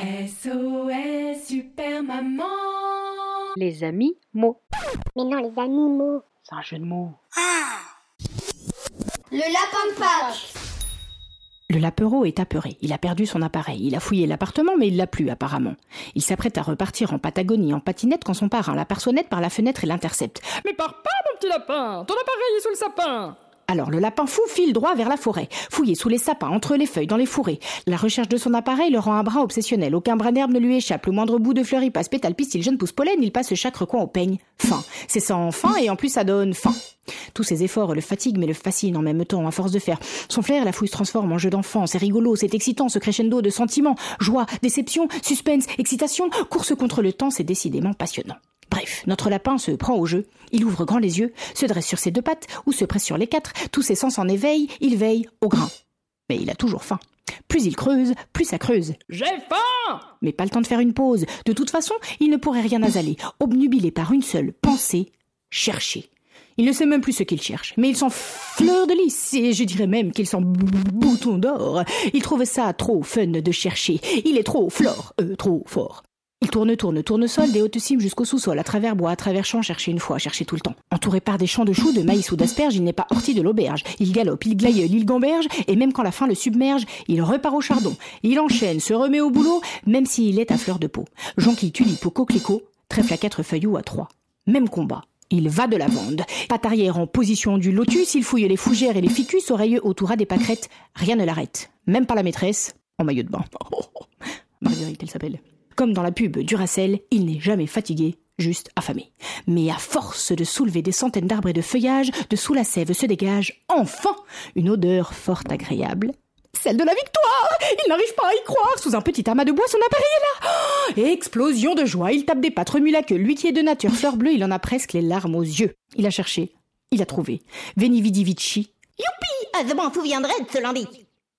SOS Super Maman Les amis mots. Mais non, les animaux. C'est un jeu de mots. Le lapin de Pâques. Le lapereau est apeuré. Il a perdu son appareil. Il a fouillé l'appartement, mais il l'a plus, apparemment. Il s'apprête à repartir en Patagonie en patinette quand son parrain l'aperçoit par la fenêtre et l'intercepte. Mais pars pas, mon petit lapin Ton appareil est sous le sapin Alors le lapin fou file droit vers la forêt, fouillé sous les sapins, entre les feuilles, dans les fourrés. La recherche de son appareil le rend un brin obsessionnel. Aucun brin d'herbe ne lui échappe. Le moindre bout de fleur y passe pétale, pistil, jeune pousse pollen, il passe chaque recoin au peigne. Fin. C'est sans fin et en plus ça donne fin. Tous ses efforts le fatiguent mais le fascinent en même temps, à force de faire. Son flair, la fouille se transforme en jeu d'enfant. C'est rigolo, c'est excitant, ce crescendo de sentiments, joie, déception, suspense, excitation, course contre le temps, c'est décidément passionnant. Bref, notre lapin se prend au jeu. Il ouvre grand les yeux, se dresse sur ses deux pattes ou se presse sur les quatre. Tous ses sens en éveil, il veille au grain. Mais il a toujours faim. Plus il creuse, plus ça creuse. J'ai faim Mais pas le temps de faire une pause. De toute façon, il ne pourrait rien asaler, obnubilé par une seule pensée chercher. Il ne sait même plus ce qu'il cherche, mais il sent fleur de lys, et je dirais même qu'il sent bouton d'or. Il trouve ça trop fun de chercher. Il est trop flore, euh, trop fort. Il tourne, tourne, tourne sol, des hautes cimes jusqu'au sous-sol, à travers bois, à travers champs, chercher une fois, chercher tout le temps. Entouré par des champs de choux, de maïs ou d'asperges, il n'est pas horti de l'auberge. Il galope, il glaïeule, il gamberge, et même quand la faim le submerge, il repart au chardon. Il enchaîne, se remet au boulot, même s'il est à fleur de peau. Jonquille, tulipe ou coquelicot, trèfle à quatre feuilles ou à trois. Même combat. Il va de la bande. Patte arrière en position du lotus, il fouille les fougères et les ficus, oreilleux autour à des pâquerettes. Rien ne l'arrête. Même pas la maîtresse, en maillot de bain. Marguerite, elle s'appelle. Comme dans la pub Duracell, il n'est jamais fatigué, juste affamé. Mais à force de soulever des centaines d'arbres et de feuillages, de sous la sève se dégage, enfin, une odeur fort agréable. Celle de la victoire Il n'arrive pas à y croire Sous un petit amas de bois, son appareil est là oh Explosion de joie Il tape des pattes, remue la queue. Lui qui est de nature fleur bleue, il en a presque les larmes aux yeux. Il a cherché. Il a trouvé. Veni vidi vici. Youpi Ah, je m'en souviendrai de ce lundi.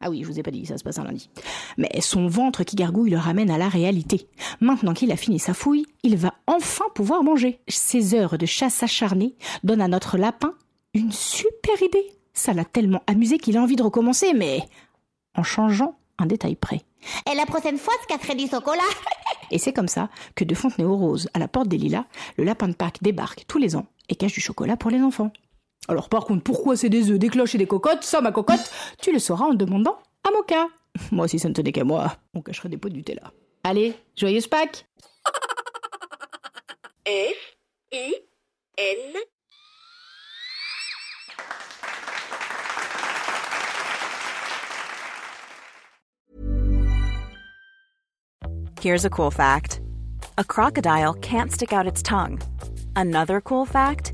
Ah oui, je vous ai pas dit, ça se passe un lundi. Mais son ventre qui gargouille le ramène à la réalité. Maintenant qu'il a fini sa fouille, il va enfin pouvoir manger. Ces heures de chasse acharnée donnent à notre lapin une super idée. Ça l'a tellement amusé qu'il a envie de recommencer, mais en changeant un détail près. Et la prochaine fois, ce qu'a du chocolat. Et c'est comme ça que de Fontenay-aux-Roses à la porte des Lilas, le lapin de Pâques débarque tous les ans et cache du chocolat pour les enfants. Alors par contre, pourquoi c'est des œufs, des cloches et des cocottes? Ça, ma cocotte, tu le sauras en demandant à Moka. Moi, si ça ne tenait qu'à moi, on cacherait des pots de Nutella. Allez, joyeuse Pâques F I N Here's a cool fact a crocodile can't stick out its tongue. Another cool fact